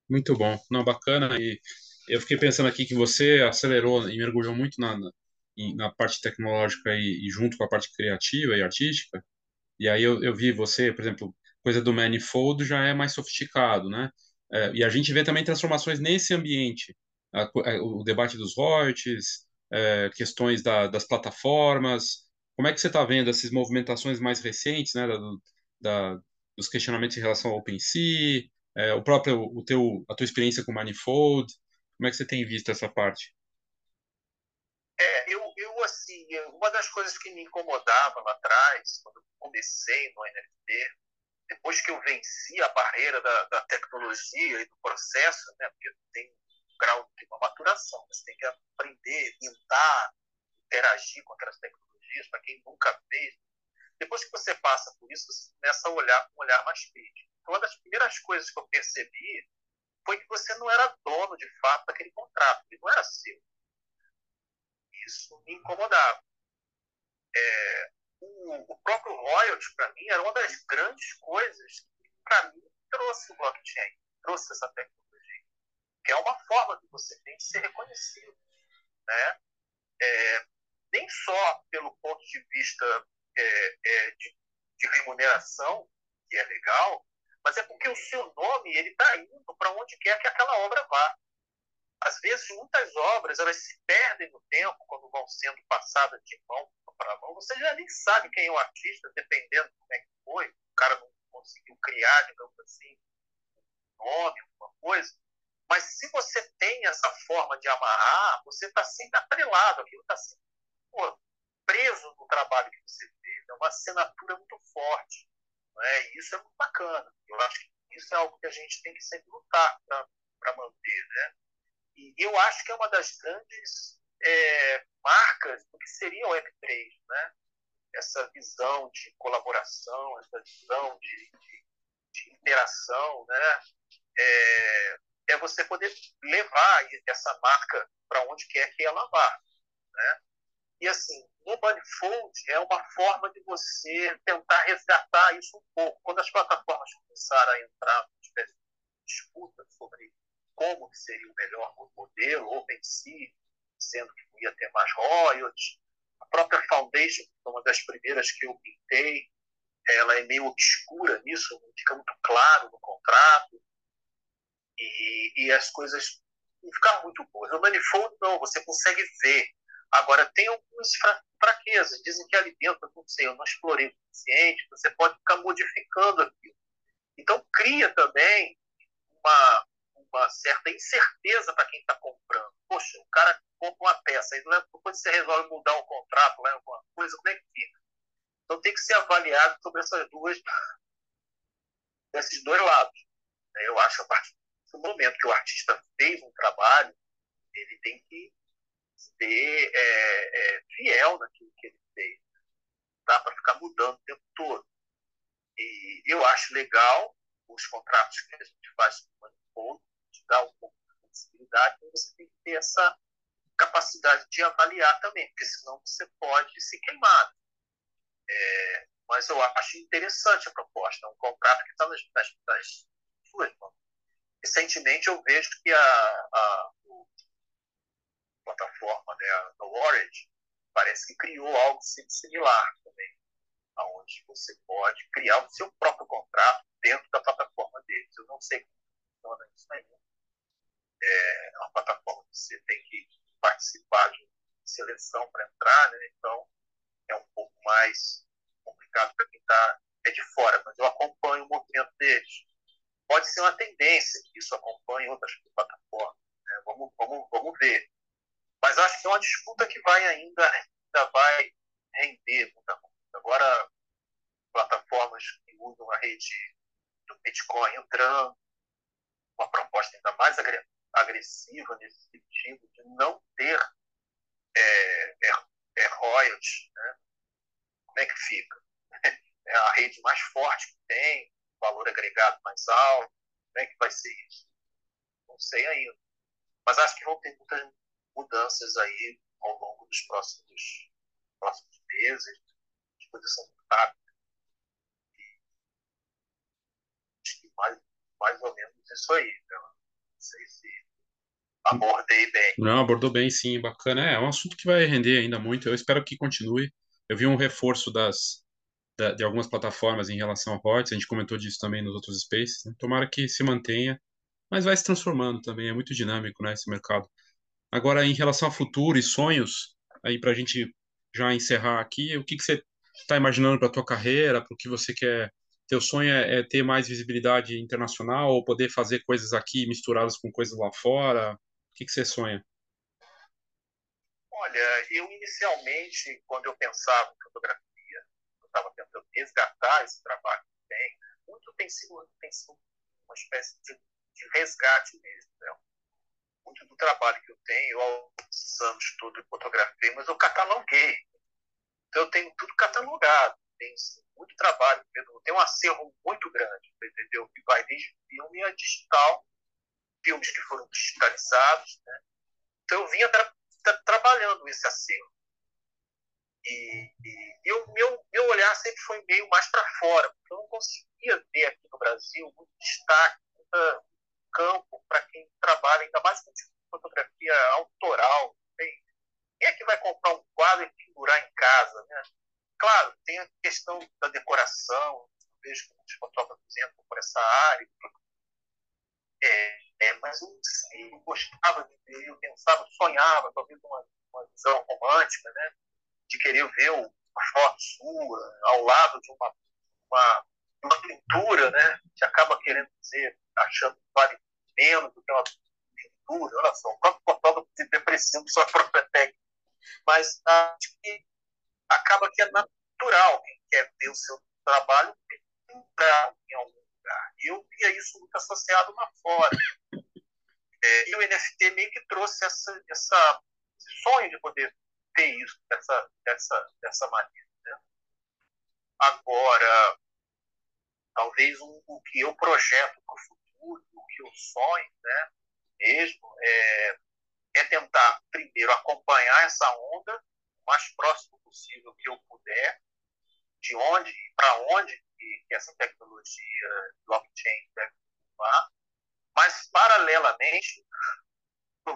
Muito bom, não bacana e eu fiquei pensando aqui que você acelerou e mergulhou muito na, na, parte tecnológica e, e, junto com a parte criativa e artística. E aí eu, eu vi você, por exemplo, coisa do manifold já é mais sofisticado, né? É, e a gente vê também transformações nesse ambiente, a, a, o debate dos royalties, é, questões da, das plataformas, como é que você está vendo essas movimentações mais recentes, né, da, da, dos questionamentos em relação ao OpenSea, é, o próprio, o teu, a tua experiência com Manifold, como é que você tem visto essa parte? É, eu, eu, assim, uma das coisas que me incomodava lá atrás, quando eu comecei no NFT, depois que eu venci a barreira da, da tecnologia e do processo, né, porque tem um grau de uma maturação, você tem que aprender, pintar, interagir com aquelas tecnologias para quem nunca fez. Depois que você passa por isso, você começa a olhar com um olhar mais crítico. Então, uma das primeiras coisas que eu percebi foi que você não era dono, de fato, daquele contrato. Ele não era seu. Isso me incomodava. É, o, o, próprio royalties, para mim, era uma das grandes coisas que, para mim, trouxe o blockchain, trouxe essa tecnologia, que é uma forma que você tem de ser reconhecido. Né? É, nem só pelo ponto de vista é, é, de, de, remuneração, que é legal, mas é porque o seu nome ele está indo para onde quer que aquela obra vá. Às vezes, muitas obras elas se perdem no tempo quando vão sendo passadas de mão para mão. Você já nem sabe quem é o artista, dependendo de como é que foi. O cara não conseguiu criar, digamos assim, um nome, alguma coisa. Mas se você tem essa forma de amarrar, você está sempre atrelado, aquilo está sempre pô, preso no trabalho que você fez. É uma assinatura muito forte. Né? E isso é muito bacana. Eu acho que isso é algo que a gente tem que sempre lutar para manter. Né? E eu acho que é uma das grandes é, marcas do que seria o Web3. Né? Essa visão de colaboração, essa visão de, de, de interação. Né? É, é você poder levar essa marca para onde quer que ela vá. Né? E assim, no Manifold é uma forma de você tentar resgatar isso um pouco. Quando as plataformas começaram a entrar numa disputa sobre como seria o melhor modelo, OpenSea, sendo que não ia ter mais royalties, a própria Foundation, uma das primeiras que eu pintei, ela é meio obscura nisso, não fica muito claro no contrato, e, e as coisas não ficam muito boas. No Manifold, não, você consegue ver Agora, tem algumas fraquezas. Dizem que ali dentro, não sei, eu não explorei o suficiente, você pode ficar modificando aquilo. Então, cria também uma, uma certa incerteza para quem está comprando. Poxa, o cara compra uma peça, e depois você resolve mudar o contrato, lá, alguma coisa, como é que fica? Então, tem que ser avaliado sobre essas duas, esses dois lados. Eu acho que a partir do momento que o artista fez um trabalho, ele tem que ser é, é, fiel naquilo que ele fez. Dá para ficar mudando o tempo todo. E eu acho legal os contratos que a gente faz com o Manifold, te dá um pouco de flexibilidade, mas você tem que ter essa capacidade de avaliar também, porque senão você pode se queimar. É, mas eu acho interessante a proposta, é um contrato que está nas, nas, nas suas mãos. Recentemente eu vejo que a, a, a plataforma, né, Orange, parece que criou algo similar também, onde você pode criar o seu próprio contrato dentro da plataforma deles. Eu não sei como funciona isso ainda. É uma plataforma que você tem que participar de seleção para entrar, né? então é um pouco mais complicado para quem está é de fora, mas eu acompanho o movimento deles. Pode ser uma tendência que isso acompanhe outras plataformas. Né? Vamos, vamos, vamos ver. Mas acho que é uma disputa que vai ainda, ainda vai render muita coisa. Agora, plataformas que usam a rede do Bitcoin entrando, uma proposta ainda mais agressiva nesse sentido de não ter é, é, é royalties, né? como é que fica? (laughs) É a rede mais forte que tem, valor agregado mais alto, como é que vai ser isso? Não sei ainda. Mas acho que vão ter muitas mudanças aí ao longo dos próximos, próximos meses. São muito rápidas. Acho que mais, mais ou menos isso aí. Né? Não sei se abordei bem. Não, abordou bem, sim, bacana. É, é um assunto que vai render ainda muito. Eu espero que continue. Eu vi um reforço das, da, de algumas plataformas em relação ao royalties, a gente comentou disso também nos outros spaces. Né? Tomara que se mantenha, mas vai se transformando também. É muito dinâmico, né, esse mercado. Agora, em relação a futuro e sonhos, aí para a gente já encerrar aqui, o que, que você está imaginando para a tua carreira, para o que você quer? Teu sonho é, é, ter mais visibilidade internacional ou poder fazer coisas aqui misturadas com coisas lá fora? O que, que você sonha? Olha, eu inicialmente, quando eu pensava em fotografia, eu estava tentando resgatar esse trabalho que tem, muito tem sido, tem sido uma espécie de, de resgate mesmo. Né? Muito do trabalho que eu tenho, há anos todo fotografei, mas eu cataloguei. Então eu tenho tudo catalogado. Tem muito trabalho, tem um acervo muito grande, entendeu? Que vai desde filme a digital, filmes que foram digitalizados. Né? Então eu vinha tra tra trabalhando esse acervo. E, e, meu, meu olhar sempre foi meio mais para fora, porque eu não conseguia ver aqui no Brasil muito destaque, muito campo para quem trabalha, ainda mais com fotografia autoral. Quem é que vai comprar um quadro e pendurar em casa? Né? Claro, tem a questão da decoração, vejo que muitos fotógrafos entram por essa área. É, é, mas eu, eu gostava de ver, eu pensava, sonhava, talvez uma, uma visão romântica, né? de querer ver uma foto sua ao lado de uma, uma, uma pintura, né? que acaba querendo dizer, achando que vale menos do que uma pintura. Olha só, o próprio fotógrafo se depreciando sua própria técnica. Mas acho que acaba que é natural quem quer ver o seu trabalho pintar em algum lugar. Eu via isso muito associado lá fora. É, e o NFT meio que trouxe essa, essa, esse sonho de poder ter isso dessa, dessa, dessa maneira. Né? Agora, talvez um, o que eu projeto para o futuro, o que eu sonho né, mesmo, é, é tentar, primeiro, acompanhar essa onda o mais próximo possível que eu puder, de onde e para onde que, essa tecnologia blockchain deve levar, mas, paralelamente,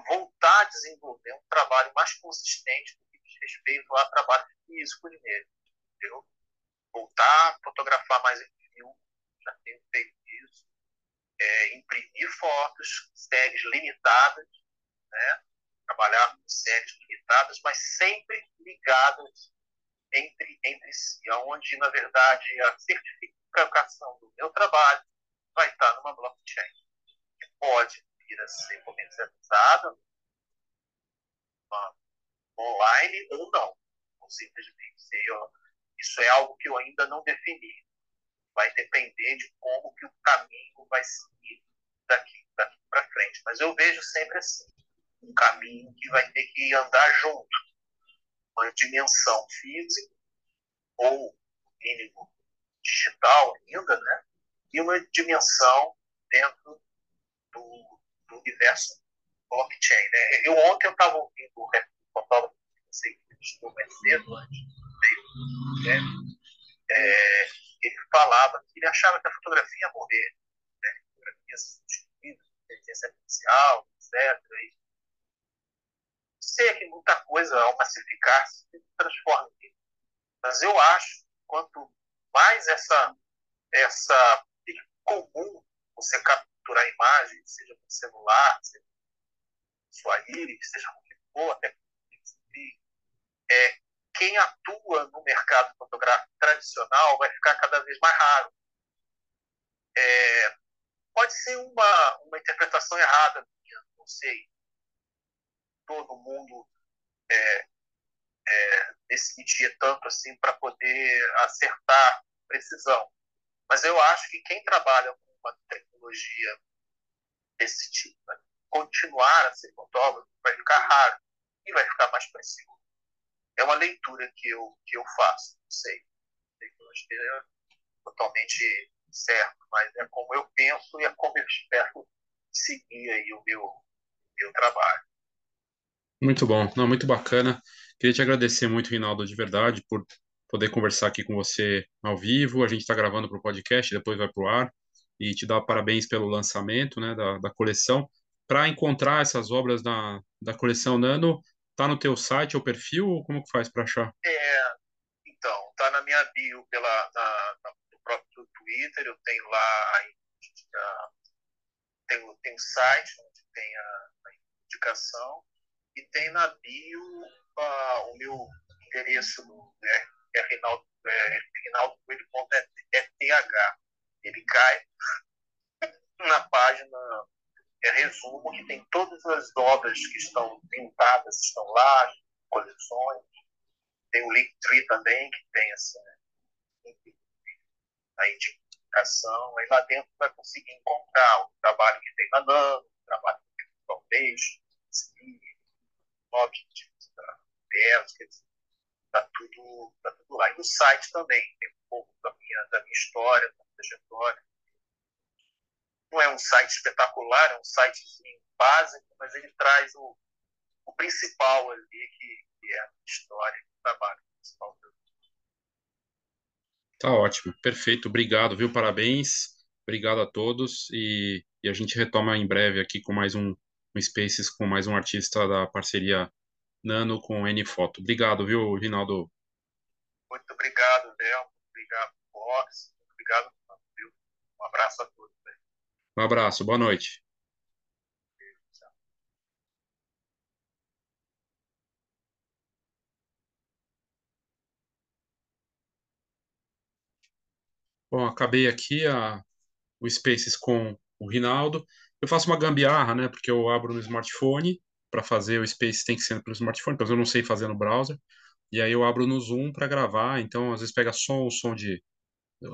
voltar a desenvolver um trabalho mais consistente do que diz respeito a trabalho físico mesmo. Entendeu? Voltar a fotografar mais em filme, já tenho feito isso, é, imprimir fotos, séries limitadas, né? trabalhar com séries limitadas, mas sempre ligadas entre, entre si, onde, na verdade, a certificação do meu trabalho vai estar numa blockchain, que pode vir a ser comercializada online ou não, ou simplesmente. Isso é algo que eu ainda não defini vai depender de como que o caminho vai seguir daqui, daqui para frente. Mas eu vejo sempre assim, um caminho que vai ter que andar junto, uma dimensão física ou mínimo digital ainda, né? e uma dimensão dentro do, do universo blockchain. Né? Eu ontem eu estava ouvindo o fotógrafo que você estudou mais cedo, antes né? É, ele falava que ele achava que a fotografia ia morrer, né? a fotografia ia se substituir, inteligência artificial, etc. E sei que muita coisa, ao massificar, se transforma em Mas eu acho que quanto mais essa, essa comum você capturar imagem, seja com celular, seja com sua íris, seja com o que for, até é, quem atua no mercado fotográfico tradicional vai ficar cada vez mais raro. É, pode ser uma, uma interpretação errada não sei. Todo mundo é, é, decidir tanto assim para poder acertar precisão. Mas eu acho que quem trabalha com uma tecnologia desse tipo, né, continuar a ser fotógrafo, vai ficar raro e vai ficar mais preciso. É uma leitura que eu, que eu faço, não sei. não esteja totalmente certo, mas é como eu penso e é como eu espero seguir aí o meu, meu trabalho. Muito bom, não, muito bacana. Queria te agradecer muito, Rinaldo, de verdade, por poder conversar aqui com você ao vivo. A gente está gravando para o podcast, depois vai para o ar. E te dar parabéns pelo lançamento né, da, da coleção. Para encontrar essas obras da, da coleção Nano, tá no teu site ou perfil ou como que faz para achar? É, então, tá na minha bio pela, na, na, no próprio Twitter, eu tenho lá a, tem, tem o site onde tem a, a indicação e tem na bio a, o meu endereço no, né, é Reinaldo, é, Rinaldo.eth. Ele cai (laughs) na página é, resumo que tem todas as obras que estão pintadas, estão lá, coleções. Tem o Linktree também, que tem essa a indicação. Aí lá dentro vai conseguir encontrar o trabalho que tem na Nano, o trabalho que tem no Foundation, Objectives, da Pers, Está tudo, tá tudo lá. E no site também tem um pouco da minha, da minha história, da minha trajetória. Não é um site espetacular, é um sitezinho básico, mas ele traz o, o principal ali, que, que é a história e o trabalho principal do Tá ótimo, perfeito, obrigado, viu? Parabéns, obrigado a todos e, e a gente retoma em breve aqui com mais um, um Spaces com mais um artista da parceria Nano com N Foto. Obrigado, viu, Rinaldo? Muito obrigado, Léo. Obrigado, Box. Obrigado, viu? Um abraço a todos. Um abraço, boa noite. Bom, acabei aqui a, o Spaces com o Rinaldo. Eu faço uma gambiarra, né? Porque eu abro no smartphone para fazer o Space tem que ser pelo smartphone, então eu não sei fazer no browser. E aí eu abro no Zoom para gravar, então às vezes pega som, som de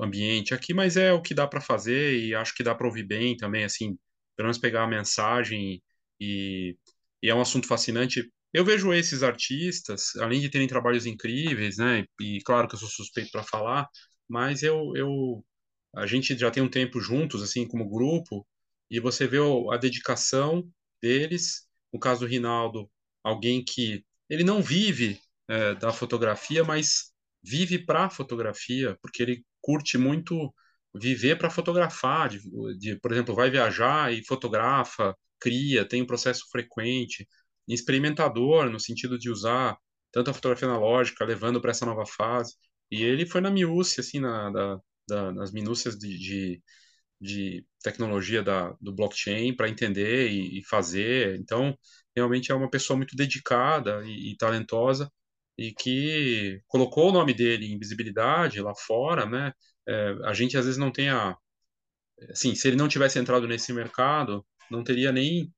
ambiente aqui, mas é o que dá para fazer e acho que dá para ouvir bem também, assim, pelo menos pegar a mensagem e, e é um assunto fascinante. Eu vejo esses artistas, além de terem trabalhos incríveis, né? E claro que eu sou suspeito para falar, mas eu, eu a gente já tem um tempo juntos, assim, como grupo, e você vê a dedicação deles no caso do Rinaldo, alguém que ele não vive é, da fotografia, mas vive para a fotografia, porque ele curte muito viver para fotografar, de, de, por exemplo, vai viajar e fotografa, cria, tem um processo frequente, experimentador no sentido de usar tanto a fotografia analógica, levando para essa nova fase. E ele foi na miúcia, assim, na, da, da, nas minúcias de, de de tecnologia da, do blockchain para entender e, e, fazer. Então, realmente é uma pessoa muito dedicada e, e, talentosa e que colocou o nome dele em visibilidade lá fora, né? É, a gente às vezes não tem a, assim, se ele não tivesse entrado nesse mercado, não teria nem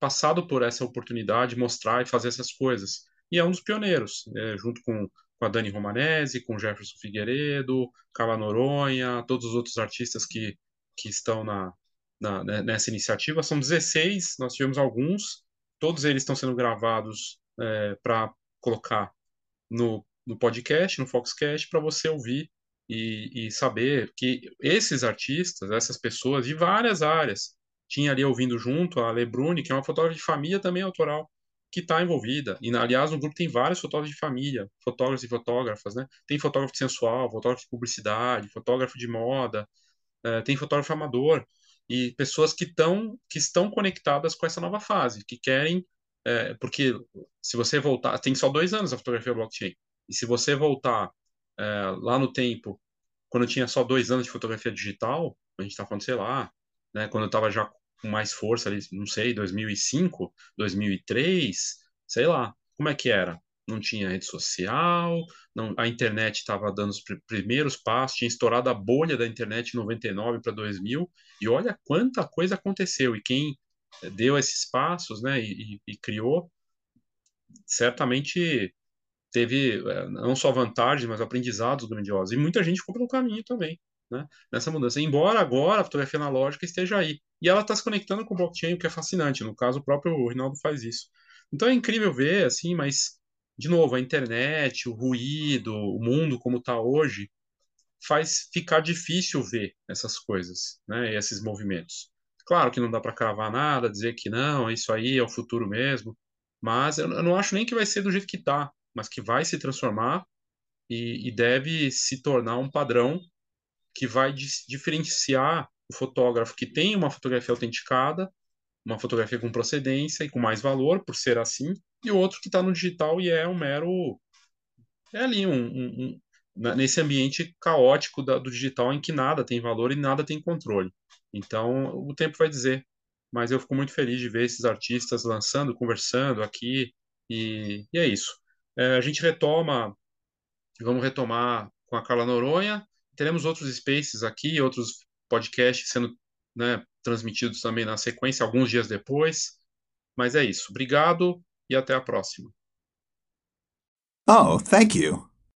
passado por essa oportunidade de mostrar e fazer essas coisas. E é um dos pioneiros, é, junto com, com a Dani Romanese, com Jefferson Figueiredo, Carla Noronha, todos os outros artistas que que estão na, na, né, nessa iniciativa. São 16, nós tivemos alguns, todos eles estão sendo gravados é, para colocar no, no podcast, no Foxcast, para você ouvir e, e saber que esses artistas, essas pessoas de várias áreas, tinha ali ouvindo junto a Lebrune, que é uma fotógrafa de família também autoral, que está envolvida. E, aliás, no grupo tem vários fotógrafos de família, fotógrafos e fotógrafas, né? Tem fotógrafo sensual, fotógrafo de publicidade, fotógrafo de moda, uh, tem fotógrafo amador e pessoas que estão que estão conectadas com essa nova fase, que querem, é, porque se você voltar, tem só dois anos a fotografia blockchain, e se você voltar é, lá no tempo, quando tinha só dois anos de fotografia digital, a gente está falando, sei lá, né, quando eu estava já com mais força ali, não sei, 2005, 2003, sei lá, como é que era? Não tinha rede social, não, a internet estava dando os pr primeiros passos, tinha estourado a bolha da internet em 99 para 2000, e olha quanta coisa aconteceu, e quem deu esses passos, né, e, e, criou, certamente teve é, não só vantagens, mas aprendizados grandiosos. E muita gente ficou pelo caminho também, né? Nessa mudança. Embora agora a fotografia analógica esteja aí. E ela está se conectando com o blockchain, o que é fascinante. No caso, o próprio Rinaldo faz isso. Então é incrível ver, assim, mas, de novo, a internet, o ruído, o mundo como está hoje, faz ficar difícil ver essas coisas, né? E esses movimentos. Claro que não dá para cravar nada, dizer que não, isso aí é o futuro mesmo, mas eu não acho nem que vai ser do jeito que está mas que vai se transformar e, e deve se tornar um padrão que vai diferenciar o fotógrafo que tem uma fotografia autenticada, uma fotografia com procedência e com mais valor, por ser assim, e o outro que está no digital e é um mero. É ali, um, um nesse ambiente caótico da, do digital em que nada tem valor e nada tem controle. Então, o tempo vai dizer. Mas eu fico muito feliz de ver esses artistas lançando, conversando aqui, e, e é isso. É, a gente retoma, vamos retomar com a Carla Noronha. Teremos outros spaces aqui, outros podcasts sendo né, transmitidos também na sequência, alguns dias depois. Mas é isso. Obrigado e até a próxima. Oh, thank you.